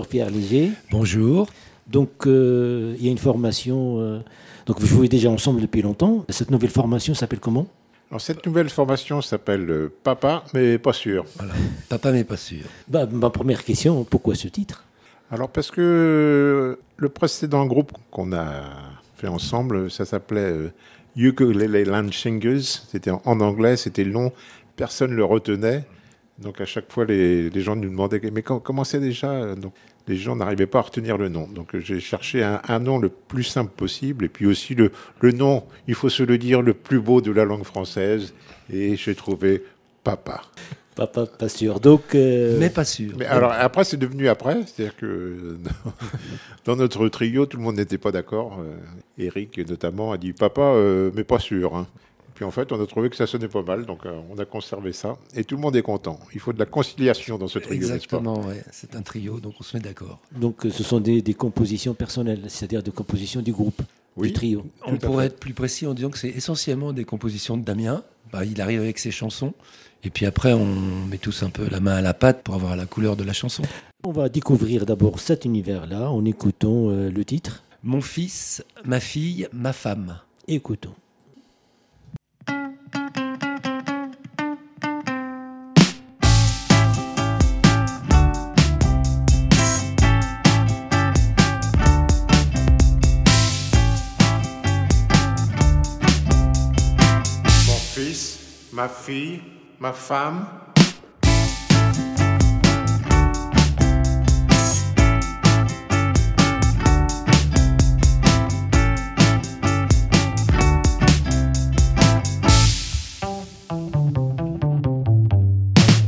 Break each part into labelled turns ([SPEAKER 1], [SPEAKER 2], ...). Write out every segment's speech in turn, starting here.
[SPEAKER 1] Bonjour Pierre Léger.
[SPEAKER 2] Bonjour.
[SPEAKER 1] Donc euh, il y a une formation, euh, donc vous jouez déjà ensemble depuis longtemps. Cette nouvelle formation s'appelle comment?
[SPEAKER 3] Alors cette nouvelle formation s'appelle euh, Papa, mais pas sûr.
[SPEAKER 2] Voilà. Papa, mais pas sûr.
[SPEAKER 1] bah, Ma première question, pourquoi ce titre?
[SPEAKER 3] Alors parce que le précédent groupe qu'on a fait ensemble, ça s'appelait euh, Ukulele Land Singers. C'était en, en anglais, c'était long, personne ne le retenait. Donc à chaque fois, les, les gens nous demandaient mais com- comment c'est déjà Donc les gens n'arrivaient pas à retenir le nom. Donc j'ai cherché un, un nom le plus simple possible et puis aussi le, le nom, il faut se le dire, le plus beau de la langue française. Et j'ai trouvé Papa.
[SPEAKER 1] Papa, pas sûr. Donc, euh,
[SPEAKER 2] Mais pas sûr.
[SPEAKER 3] Mais alors après, c'est devenu après, c'est-à-dire que dans notre trio, tout le monde n'était pas d'accord. Euh, Eric notamment a dit papa, euh, mais pas sûr. hein. Puis en fait, on a trouvé que ça sonnait pas mal, donc euh, on a conservé ça. Et tout le monde est content. Il faut de la conciliation dans ce trio, n'est-ce pas?
[SPEAKER 2] Exactement, ouais. c'est un trio, donc on se met d'accord.
[SPEAKER 1] donc euh, ce sont des, des compositions personnelles, c'est-à-dire des compositions du groupe,
[SPEAKER 3] Oui.
[SPEAKER 1] du trio.
[SPEAKER 2] On pourrait
[SPEAKER 3] fait.
[SPEAKER 2] être plus précis en disant que c'est essentiellement des compositions de Damien. Bah, il arrive avec ses chansons, et puis après on met tous un peu la main à la pâte pour avoir la couleur de la chanson.
[SPEAKER 1] On va découvrir d'abord cet univers-là en écoutant euh, le titre.
[SPEAKER 2] Mon fils, ma fille, ma femme.
[SPEAKER 1] Écoutons.
[SPEAKER 3] Ma fille, ma femme.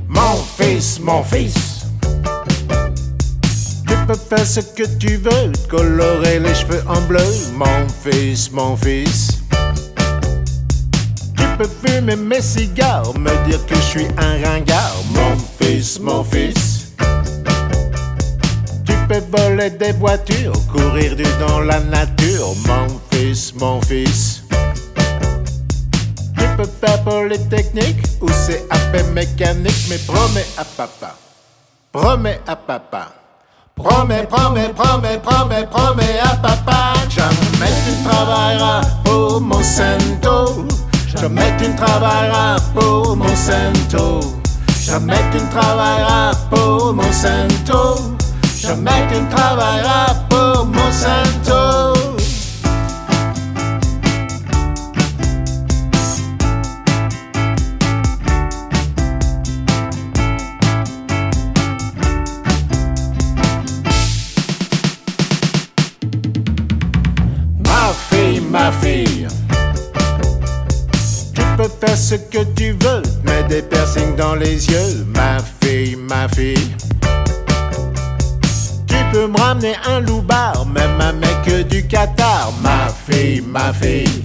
[SPEAKER 3] Mon fils, mon fils. Tu peux faire ce que tu veux, colorer les cheveux en bleu, mon fils, mon fils. Peux fumer mes cigares, me dire que je suis un ringard, mon fils, mon fils. Tu peux voler des voitures, courir du dans la nature, mon fils, mon fils. Tu peux faire polytechnique ou CAP mécanique, mais promets à papa, promets à papa. Promets, promets, promets, promets, promets à papa. Jamais tu travailleras pour Monsanto. Jamais tu ne travailleras pour Monsanto. Jamais tu ne travailleras pour Monsanto. Jamais tu ne travailleras pour Monsanto. Faire ce que tu veux, mets des piercings dans les yeux, ma fille, ma fille. Tu peux me ramener un loupard, même un mec du Qatar, ma fille, ma fille.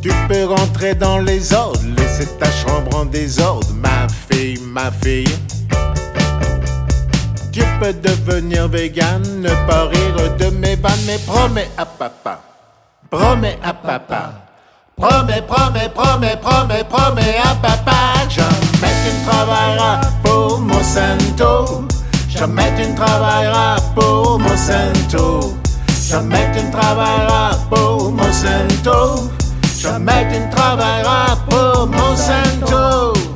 [SPEAKER 3] Tu peux rentrer dans les ordres, laisser ta chambre en désordre, ma fille, ma fille. Tu peux devenir vegan, ne pas rire de mes vannes, mais promets à papa, promets à papa. Promets, promets, promets, promets, promets à papa. Jamais tu ne travailleras pour Monsanto. Jamais tu ne travailleras pour Monsanto. Jamais tu ne travailleras pour Monsanto. Jamais tu travailleras pour Monsanto.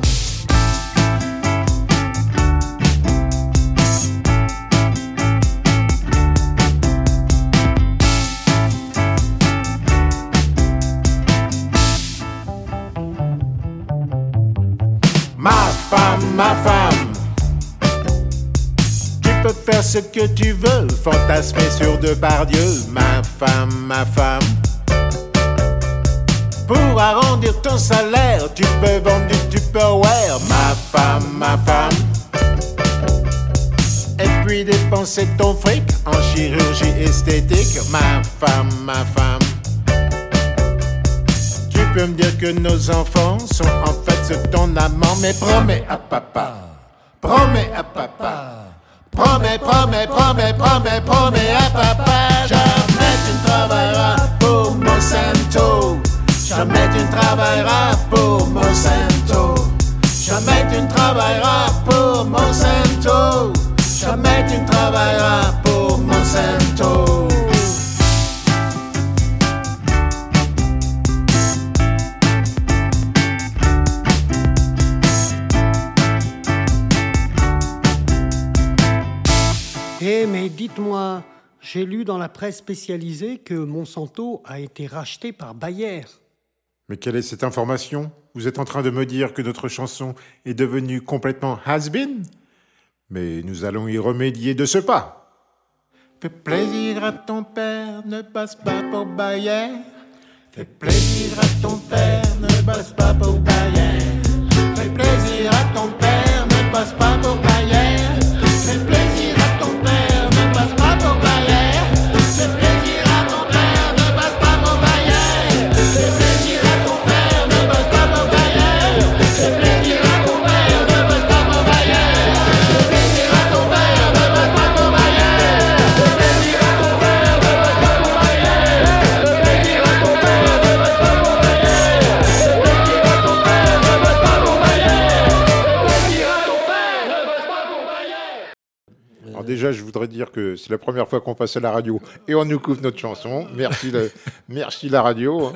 [SPEAKER 3] Ma femme. Tu peux faire ce que tu veux, fantasmer sur Depardieu, ma femme, ma femme. Pour arrondir ton salaire, tu peux vendre du Tupperware, ma femme, ma femme. Et puis dépenser ton fric en chirurgie esthétique, ma femme, ma femme. Tu peux me dire que nos enfants sont en fait ton amant, mais promets à papa, promets à papa. Promets, promets, promets, promets, promets à papa. Jamais tu ne travailleras pour Monsanto. Jamais tu ne travailleras pour Monsanto. Jamais tu ne travailleras pour Monsanto.
[SPEAKER 4] Monsanto.
[SPEAKER 5] Eh, mais dites-moi, j'ai lu dans la presse spécialisée que Monsanto a été racheté par Bayer.
[SPEAKER 3] Mais quelle est cette information? Vous êtes en train de me dire que notre chanson est devenue complètement has-been? Mais nous allons y remédier de ce pas.
[SPEAKER 4] Fais plaisir à ton père, ne passe pas pour Bayer. Fais plaisir à ton père, ne passe pas pour Bayer. Fais plaisir à ton père, ne passe pas pour
[SPEAKER 3] que c'est la première fois qu'on passe à la radio et on nous couvre notre chanson. Merci, la, merci la radio.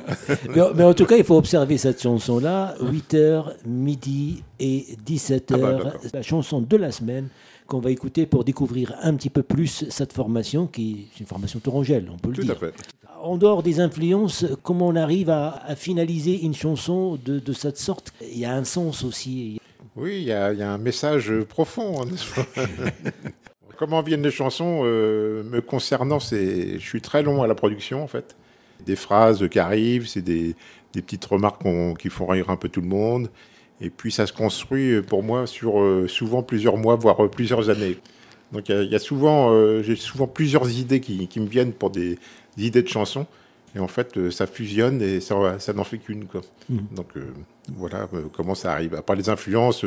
[SPEAKER 1] Mais, mais en tout cas, il faut observer cette chanson-là, 8h, midi et 17h,
[SPEAKER 3] Ah bah,
[SPEAKER 1] la chanson de la semaine qu'on va écouter pour découvrir un petit peu plus cette formation, qui est une formation torangelle, on peut le
[SPEAKER 3] Tout
[SPEAKER 1] dire.
[SPEAKER 3] à fait.
[SPEAKER 1] En dehors des influences, comment on arrive à, à finaliser une chanson de, de cette sorte? Il y a un sens aussi.
[SPEAKER 3] Oui, il y, y a un message profond. Comment viennent les chansons euh, me concernant c'est, Je suis très long à la production en fait. Des phrases qui arrivent, c'est des, des petites remarques qui font rire un peu tout le monde. Et puis ça se construit euh, pour moi sur euh, souvent plusieurs mois, voire plusieurs années. Donc il y a- il y, a souvent, euh, j'ai souvent plusieurs idées qui, qui me viennent pour des, des idées de chansons. Et en fait, euh, ça fusionne et ça, ça n'en fait qu'une. quoi. Donc euh, voilà euh, comment ça arrive. Part les influences,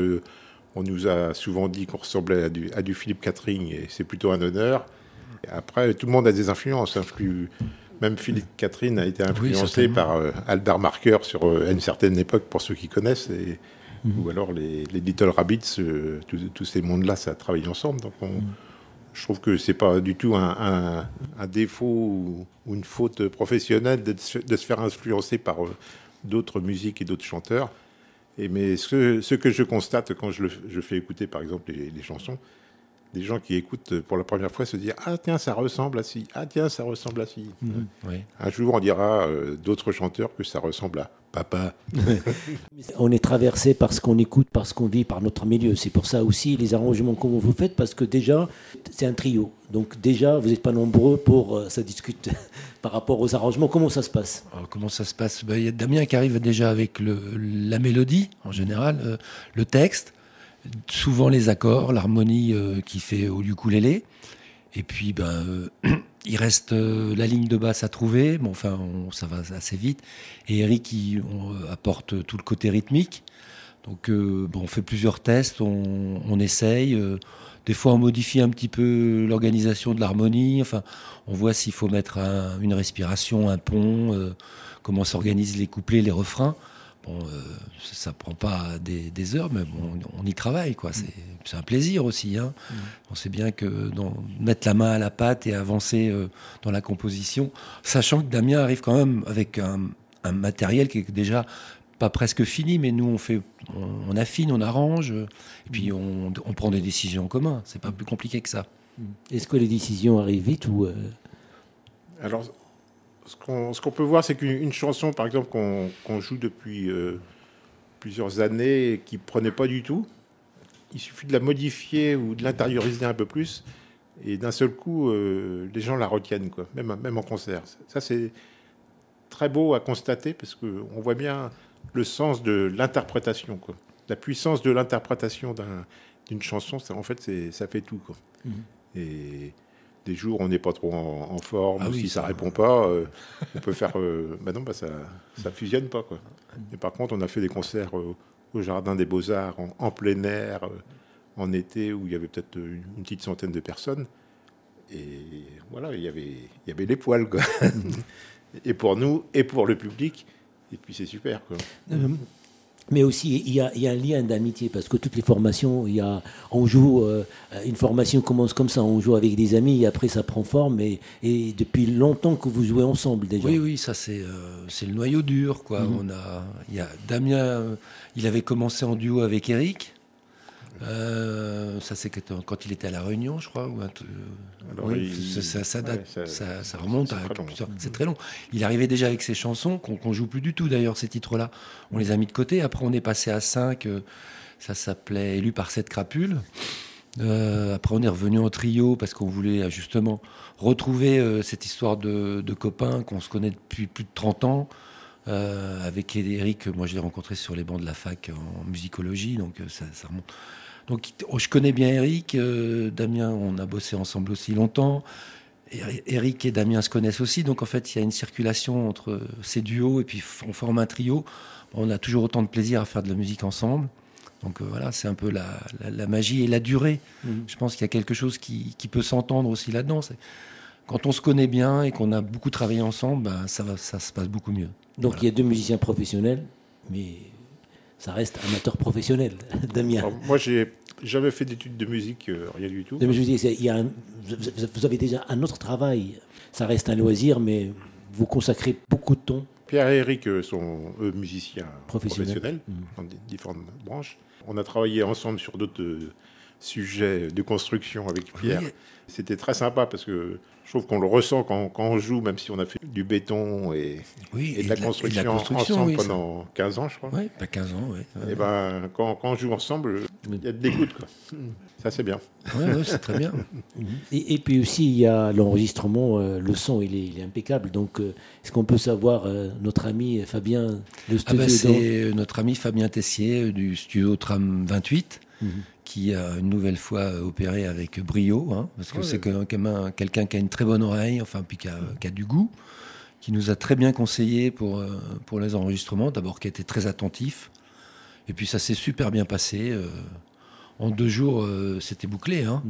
[SPEAKER 3] on nous a souvent dit qu'on ressemblait à du, à du Philippe Catherine et c'est plutôt un honneur. Et après, tout le monde a des influences. influ- Même Philippe Catherine a été influencé par euh, Albert Marker sur, euh, à une certaine époque, pour ceux qui connaissent. Et, Ou alors les, les Little Rabbits, euh, tous ces mondes-là, ça a travaillé ensemble. Donc on, je trouve que c'est pas du tout un, un- un défaut ou, ou une faute professionnelle de, se- de se faire influencer par euh, d'autres musiques et d'autres chanteurs. Et mais ce, que je constate quand je, le, fais écouter, par exemple, les chansons, des gens qui écoutent pour la première fois se disent Ah, tiens, ça ressemble à ci. Ah, tiens, ça ressemble à ci.
[SPEAKER 2] Oui.
[SPEAKER 3] Un jour, on dira euh, d'autres chanteurs que ça ressemble à papa.
[SPEAKER 1] On est traversé par ce qu'on écoute, par ce qu'on vit, par notre milieu. C'est pour ça aussi les arrangements que vous faites, parce que déjà, c'est un trio. Donc déjà, vous n'êtes pas nombreux pour euh, ça discute par rapport aux arrangements. Comment ça se passe?
[SPEAKER 2] Alors, comment ça se passe? Ben, Il y a Damien qui arrive déjà avec le, la mélodie, en général, euh, le texte, souvent les accords, l'harmonie euh, qui fait au ukulélé. Et puis, ben, euh, il reste euh, la ligne de basse à trouver. Bon, enfin, on- ça va assez vite. Et Eric, il, on, apporte tout le côté rythmique. Donc, bon, on fait plusieurs tests, on, essaye. des fois, on modifie un petit peu l'organisation de l'harmonie. Enfin, on voit s'il faut mettre un- une respiration, un pont, comment s'organisent les couplets, les refrains. Bon, euh, ça, prend pas des, des heures, mais bon, on y travaille, quoi. C'est un plaisir aussi. Hein. On sait bien que dans, mettre la main à la pâte et avancer euh, dans la composition, sachant que Damien arrive quand même avec un, un matériel qui est déjà pas presque fini, mais nous on fait, on, on affine, on arrange, et puis on, on prend des décisions en commun. C'est pas plus compliqué que ça.
[SPEAKER 1] Est-ce que les décisions arrivent vite ou euh,
[SPEAKER 3] Alors, ce qu'on peut voir, c'est qu'une une chanson, par exemple, qu'on joue depuis euh, plusieurs années et qui ne prenait pas du tout, il suffit de la modifier ou de l'intérioriser un peu plus, et d'un seul coup, euh, les gens la retiennent, quoi, même, même en concert. Ça, c'est très beau à constater parce qu'on voit bien le sens de l'interprétation, quoi. La puissance de l'interprétation d'un- d'une chanson, ça, en fait, ça fait tout, quoi. Et des jours, on n'est pas trop en, en forme,
[SPEAKER 2] Ah
[SPEAKER 3] ou
[SPEAKER 2] oui,
[SPEAKER 3] si ça,
[SPEAKER 2] ça-
[SPEAKER 3] répond pas, euh, on peut faire. euh, bah non, bah ça, ça fusionne pas, quoi. Mais par contre, on a fait des concerts euh, au Jardin des Beaux-Arts, en, en plein air, euh, en été, où il y avait peut-être une, une petite centaine de personnes. Et voilà, il y avait, il y avait les poils, quoi. et pour nous, et pour le public. Et puis c'est super, quoi.
[SPEAKER 1] Mais aussi, il y, a, il y a un lien d'amitié parce que toutes les formations, il y a, on joue, euh, une formation commence comme ça, on joue avec des amis et après ça prend forme. Et, et depuis longtemps que vous jouez ensemble déjà.
[SPEAKER 2] Oui, oui, ça c'est euh, le noyau dur. Quoi.
[SPEAKER 1] Mhm.
[SPEAKER 2] On a, il y a Damien, euh, il avait commencé en duo avec Eric. Euh, ça c'est quand, il était à la Réunion, je crois. ou un truc-
[SPEAKER 3] Alors,
[SPEAKER 2] oui,
[SPEAKER 3] il-
[SPEAKER 2] ça, ça- ça date,
[SPEAKER 3] ouais, ça-
[SPEAKER 2] ça, ça remonte
[SPEAKER 3] c'est
[SPEAKER 2] à C'est très long. Il arrivait déjà avec ses chansons qu'on qu'on joue plus du tout d'ailleurs ces titres-là. On les a mis de côté. Après on est passé à 5 Ça s'appelait Élu par cette crapule. Euh, après on est revenu en trio parce qu'on voulait euh, justement retrouver euh, cette histoire de, de copains qu'on se connaît depuis plus de 30 ans. Euh, avec Eric, moi je l'ai rencontré sur les bancs de la fac en musicologie, donc euh, ça, ça remonte. Donc oh, je connais bien Eric, euh, Damien, on a bossé ensemble aussi longtemps. Eri- Eric et Damien se connaissent aussi, donc en fait il y a une circulation entre ces duos et puis on forme un trio. On a toujours autant de plaisir à faire de la musique ensemble. Donc euh, voilà, c'est un peu la, la- la magie et la durée.
[SPEAKER 1] Mhm.
[SPEAKER 2] Je pense qu'il y a quelque chose qui, qui peut s'entendre aussi là-dedans. Quand on se connaît bien et qu'on a beaucoup travaillé ensemble, ben, ça, va, ça se passe beaucoup mieux.
[SPEAKER 1] Donc
[SPEAKER 2] Voilà.
[SPEAKER 1] il y a deux musiciens professionnels, mais ça reste amateur professionnel, Damien.
[SPEAKER 3] Alors, moi, j'ai jamais fait d'études de musique, euh, rien du tout.
[SPEAKER 1] Mais je vous dis, c'est- il y a un- vous- avez déjà un autre travail. Ça reste un loisir, mais vous consacrez beaucoup de temps.
[SPEAKER 3] Pierre et Eric euh, sont eux musiciens
[SPEAKER 1] Professionnels.
[SPEAKER 3] professionnels,
[SPEAKER 1] Mhm.
[SPEAKER 3] dans différentes branches. On a travaillé ensemble sur d'autres sujets de construction avec Pierre.
[SPEAKER 2] Oui.
[SPEAKER 3] C'était très sympa parce que je trouve qu'on le ressent quand, quand on joue, même si on a fait du béton et,
[SPEAKER 2] Oui,
[SPEAKER 3] et de la construction, ensemble
[SPEAKER 2] oui, ça-
[SPEAKER 3] pendant 15 ans, je crois.
[SPEAKER 2] Ouais, pas 15 ans, oui.
[SPEAKER 3] Et ben, quand, quand on joue ensemble, il y a de l'écoute. quoi. Ça, c'est bien.
[SPEAKER 2] Ouais, c'est très bien.
[SPEAKER 1] Et, et puis aussi, il y a l'enregistrement, euh, le son, il est, il est impeccable. Donc, euh, est-ce qu'on peut savoir, euh, notre ami Fabien, le
[SPEAKER 2] Ah
[SPEAKER 1] studio
[SPEAKER 2] bah,
[SPEAKER 1] dans-
[SPEAKER 2] c'est notre ami Fabien Tessier du studio Tram 28
[SPEAKER 1] Mhm.
[SPEAKER 2] qui a une nouvelle fois euh, opéré avec brio, hein, parce que
[SPEAKER 3] Ouais.
[SPEAKER 2] c'est que- quand même un- quelqu'un qui a une très bonne oreille, enfin puis qui a, qui a du goût, qui nous a très bien conseillé pour, euh, pour les enregistrements, d'abord qui a été très attentif, et puis ça s'est super bien passé. euh, en deux jours, euh, c'était bouclé. hein.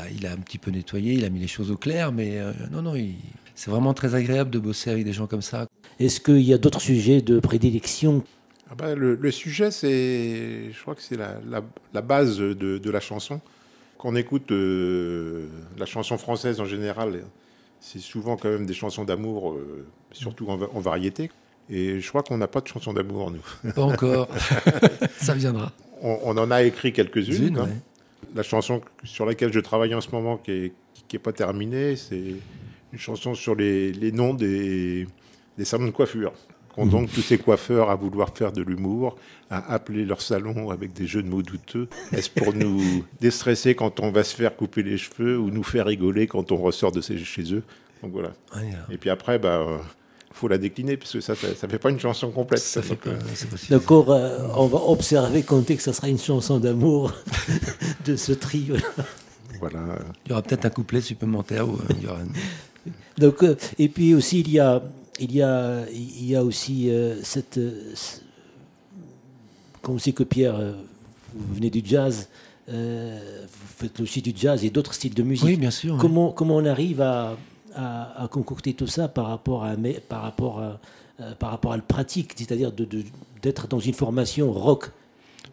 [SPEAKER 2] Ah, Il a un petit peu nettoyé, il a mis les choses au clair, mais euh, non, non, il- c'est vraiment très agréable de bosser avec des gens comme ça.
[SPEAKER 1] Est-ce qu'il y a d'autres sujets de prédilection
[SPEAKER 3] Ah bah, le, le sujet, c'est, je crois que c'est la, la- la base de, de la chanson. Quand on écoute euh, la chanson française en général, c'est souvent quand même des chansons d'amour, euh, surtout en, va- en variété. Et je crois qu'on n'a pas de chansons d'amour, nous.
[SPEAKER 2] Pas encore, ça viendra.
[SPEAKER 3] On, on en a écrit quelques-unes.
[SPEAKER 2] Une,
[SPEAKER 3] hein.
[SPEAKER 2] ouais.
[SPEAKER 3] La chanson sur laquelle je travaille en ce moment, qui n'est qui est pas terminée, c'est une chanson sur les, les noms des, des salons de coiffure. Qu'ont donc tous ces coiffeurs à vouloir faire de l'humour, à appeler leur salon avec des jeux de mots douteux Est-ce pour nous déstresser quand on va se faire couper les cheveux ou nous faire rigoler quand on ressort de chez eux? Donc voilà.
[SPEAKER 2] Alors,
[SPEAKER 3] Et puis après, bah, euh, faut la décliner, parce que ça ne fait pas une chanson complète.
[SPEAKER 2] ça pas,
[SPEAKER 3] euh.
[SPEAKER 1] D'accord, euh, on va observer, compter que ça sera une chanson d'amour de ce trio.
[SPEAKER 3] voilà.
[SPEAKER 2] Il y aura peut-être un couplet supplémentaire. Où, euh, il y aura une-
[SPEAKER 1] Donc, euh, et puis aussi, il y a, il y a, il y a aussi euh, cette. euh, Comme on sait que Pierre, euh, vous venez du jazz, euh, vous faites aussi du jazz et d'autres styles de musique.
[SPEAKER 2] Oui, bien sûr.
[SPEAKER 1] Comment, comment on arrive à, à, à concocter tout ça par rapport à, mais- par rapport à, euh, par rapport à la pratique, c'est-à-dire de- de- d'être dans une formation rock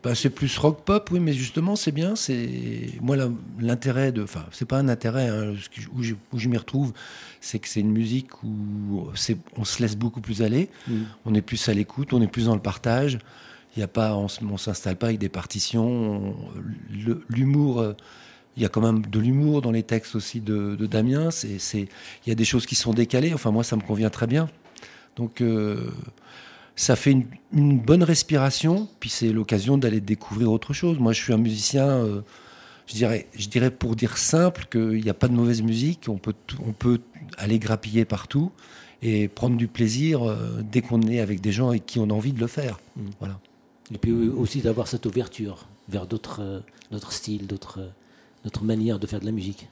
[SPEAKER 2] Bah, c'est plus rock pop, oui, mais justement, c'est bien. C'est moi l'intérêt de, enfin, c'est pas un intérêt hein, où je, m'y retrouve, c'est que c'est une musique où on se laisse beaucoup plus aller.
[SPEAKER 1] Mm.
[SPEAKER 2] On est plus à l'écoute, on est plus dans le partage. Il y a pas, on, on s'installe pas avec des partitions. l'humour, euh, il y a quand même de l'humour dans les textes aussi de, de Damien. C'est, il y a des choses qui sont décalées. Enfin, moi, ça me convient très bien. Donc, euh, ça fait une, une bonne respiration, puis c'est l'occasion d'aller découvrir autre chose. Moi, je suis un musicien, euh, je, dirais, je dirais pour dire simple qu'il n'y a pas de mauvaise musique, on peut, on peut aller grappiller partout et prendre du plaisir euh, dès qu'on est avec des gens avec qui on a envie de le faire.
[SPEAKER 1] Mm.
[SPEAKER 2] Voilà.
[SPEAKER 1] Et puis aussi d'avoir cette ouverture vers d'autres euh, styles, d'autres euh, d'autres manières de faire de la musique.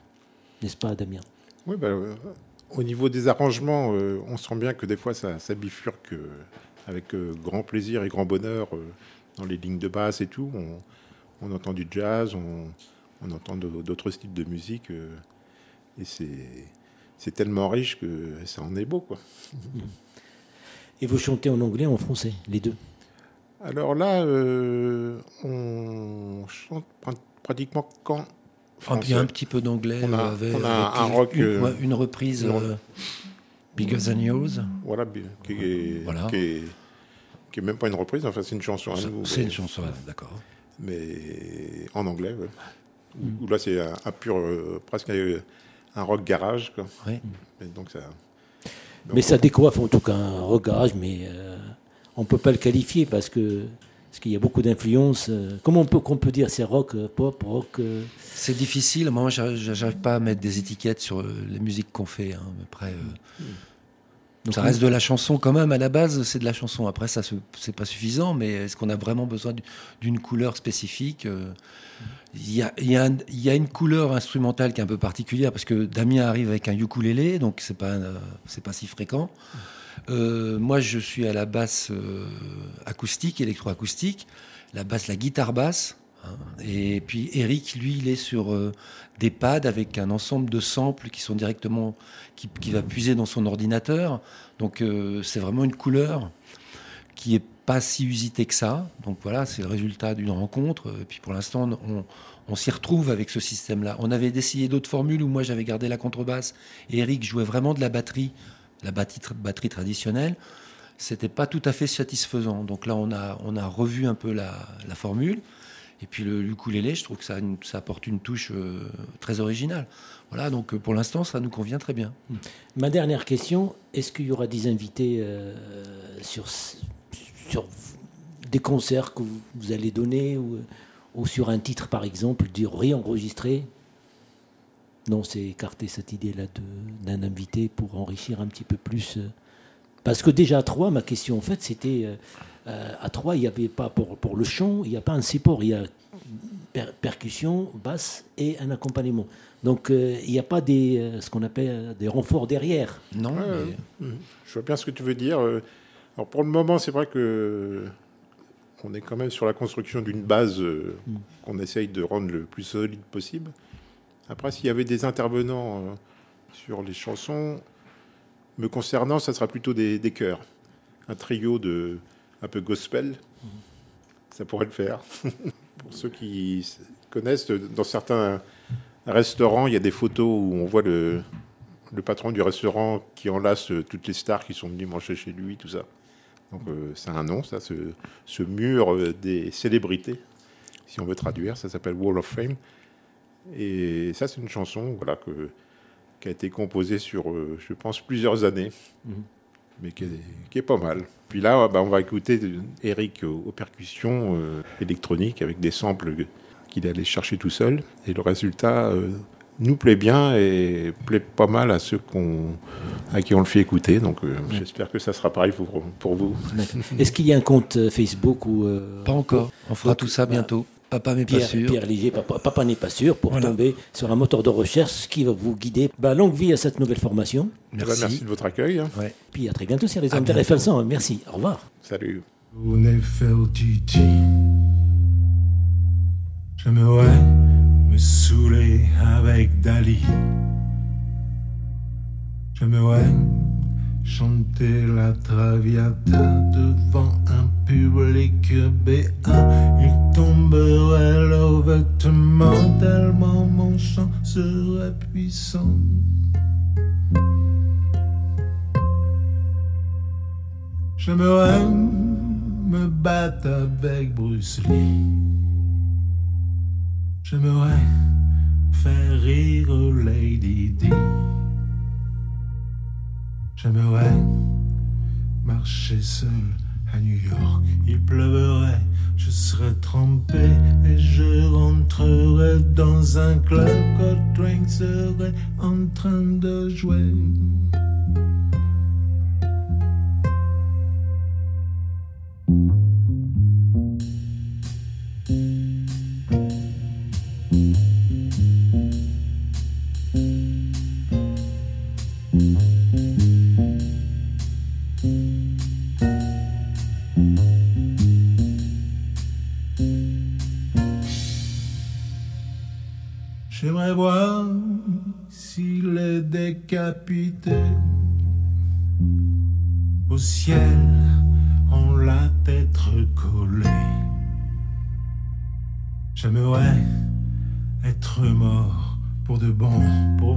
[SPEAKER 1] N'est-ce pas, Damien?
[SPEAKER 3] Oui, bah, euh, au niveau des arrangements, euh, on sent bien que des fois ça, ça bifurque euh, avec euh, grand plaisir et grand bonheur euh, dans les lignes de basse et tout. On, on entend du jazz, on, on entend d'autres styles de musique euh, et c'est c'est tellement riche que ça en est beau quoi.
[SPEAKER 1] Et vous chantez en anglais et en français, les deux?
[SPEAKER 3] Alors là, euh, on chante pratiquement quand
[SPEAKER 2] il y a un petit peu d'anglais.
[SPEAKER 3] On a,
[SPEAKER 2] avec,
[SPEAKER 3] on a un rock.
[SPEAKER 2] Une,
[SPEAKER 3] euh,
[SPEAKER 2] une reprise. euh, Bigger Than Yours.
[SPEAKER 3] Voilà, qui est,
[SPEAKER 2] Voilà.
[SPEAKER 3] qui est, qui est même pas une reprise, enfin c'est une chanson
[SPEAKER 2] C'est une chanson, d'accord.
[SPEAKER 3] mais en anglais. ouais. Où là c'est un, un pur, euh, presque un rock garage. Quoi. Et donc ça.
[SPEAKER 1] Mais ça décoiffe en tout cas un regage, mais euh, on peut pas le qualifier parce que parce qu'il y a beaucoup d'influences. euh, comment on peut qu'on peut dire c'est rock, euh, pop, rock euh,
[SPEAKER 2] C'est difficile. Moi, j'arrive pas à mettre des étiquettes sur les musiques qu'on fait. hein. Après, euh,
[SPEAKER 1] donc
[SPEAKER 2] ça reste de la chanson quand même. À la base, c'est de la chanson. Après, ça, c'est pas suffisant. Mais est-ce qu'on a vraiment besoin du- d'une couleur spécifique Il y, a, il y a un- il y a une couleur instrumentale qui est un peu particulière parce que Damien arrive avec un ukulélé, donc c'est pas c'est pas si fréquent. Euh, moi, je suis à la basse euh, acoustique, électroacoustique, la basse, la guitare basse. hein. Et puis Eric, lui, il est sur euh, des pads avec un ensemble de samples qui sont directement, qui, va puiser dans son ordinateur. Donc euh, c'est vraiment une couleur qui est pas si usitée que ça. Donc voilà, c'est le résultat d'une rencontre. Et puis pour l'instant, on, s'y retrouve avec ce système-là. On avait essayé d'autres formules où moi j'avais gardé la contrebasse Eric jouait vraiment de la batterie, la batterie, batterie traditionnelle. C'était pas tout à fait satisfaisant. Donc là, on a, on a revu un peu la, formule. Et puis le ukulélé, je trouve que ça, apporte une touche euh, très originale. Voilà, donc euh, pour l'instant, ça nous convient très bien.
[SPEAKER 1] Ma dernière question est-ce qu'il y aura des invités euh, sur sur des concerts que vous, allez donner ou, ou sur un titre par exemple, dire réenregistrer Non, c'est écarter cette idée-là de- d'un invité pour enrichir un petit peu plus. euh, Parce que déjà à Troyes, ma question en fait, c'était euh, euh, à Troyes, il n'y avait pas pour, pour le chant, il n'y a pas un support, il y a per- percussion, basse et un accompagnement. Donc euh, il n'y a pas des, euh, ce qu'on appelle des renforts derrière.
[SPEAKER 2] Non,
[SPEAKER 3] Ouais,
[SPEAKER 2] mais-
[SPEAKER 3] ouais. Je vois bien ce que tu veux dire. Alors pour le moment, c'est vrai que on est quand même sur la construction d'une base euh, qu'on essaye de rendre le plus solide possible. Après, s'il y avait des intervenants euh, sur les chansons, me concernant, ça sera plutôt des, des chœurs. Un trio de un peu gospel, ça pourrait le faire. pour ceux qui connaissent, dans certains restaurants, il y a des photos où on voit le, le patron du restaurant qui enlace euh, toutes les stars qui sont venues manger chez lui, tout ça. Donc euh, c'est un nom, ça, ce, ce mur euh, des célébrités, si on veut traduire, ça s'appelle Wall of Fame. Et ça, c'est une chanson voilà, que, qui a été composée sur, euh, je pense, plusieurs années,
[SPEAKER 1] Mhm.
[SPEAKER 3] mais qui est, qui est pas mal. Puis là, bah, on va écouter Eric aux, aux percussions euh, électroniques avec des samples qu'il est allé chercher tout seul. Et le résultat euh, nous plaît bien et plaît pas mal à ceux qu'on, à qui on le fait écouter. Donc euh, j'espère que ça sera pareil pour, pour vous.
[SPEAKER 1] Est-ce qu'il y a un compte Facebook ou euh,
[SPEAKER 2] pas encore. On fera
[SPEAKER 1] Donc,
[SPEAKER 2] tout ça
[SPEAKER 1] bah,
[SPEAKER 2] bientôt. Papa, mais pas
[SPEAKER 1] Pierre,
[SPEAKER 2] sûr.
[SPEAKER 1] Pierre Léger, papa, Papa n'est pas sûr, pour
[SPEAKER 2] Voilà.
[SPEAKER 1] tomber sur un moteur de recherche qui va vous guider. Bah, longue vie à cette nouvelle formation.
[SPEAKER 2] Merci.
[SPEAKER 3] merci de votre accueil. hein.
[SPEAKER 2] Ouais.
[SPEAKER 1] Puis à très bientôt sur les
[SPEAKER 2] À
[SPEAKER 1] ondes de
[SPEAKER 2] bientôt.
[SPEAKER 1] RFL100. Merci. Au revoir.
[SPEAKER 3] Salut.
[SPEAKER 6] J'aimerais me saouler avec Dali. J'aimerais chanter la traviata devant un public béat. Il tomberait leur vêtement tellement mon chant serait puissant. J'aimerais me battre avec Bruce Lee. J'aimerais faire rire Lady Di. J'aimerais marcher seul à New York. Il pleurait, je serais trempé et je rentrerais dans un club. Coltrane serait en train de jouer.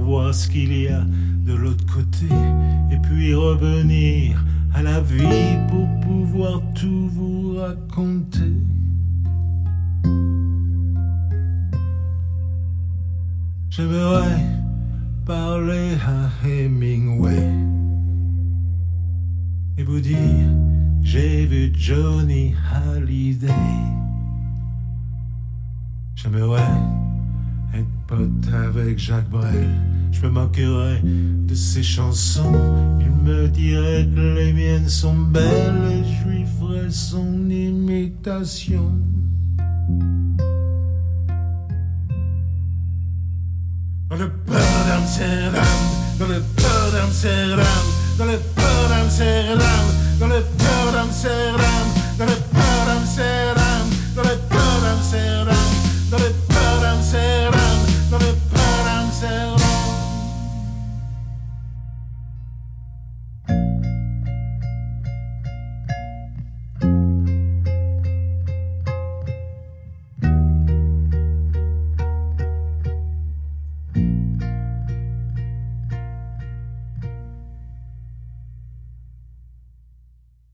[SPEAKER 6] Voir
[SPEAKER 3] ce qu'il y a de l'autre côté, et puis revenir à la vie pour pouvoir tout vous raconter. J'aimerais parler à Hemingway et vous dire j'ai vu Johnny Hallyday. J'aimerais être pote avec Jacques Brel. Je me moquerais de ses chansons. Il me dirait que les miennes sont belles et je lui ferais son imitation. Dans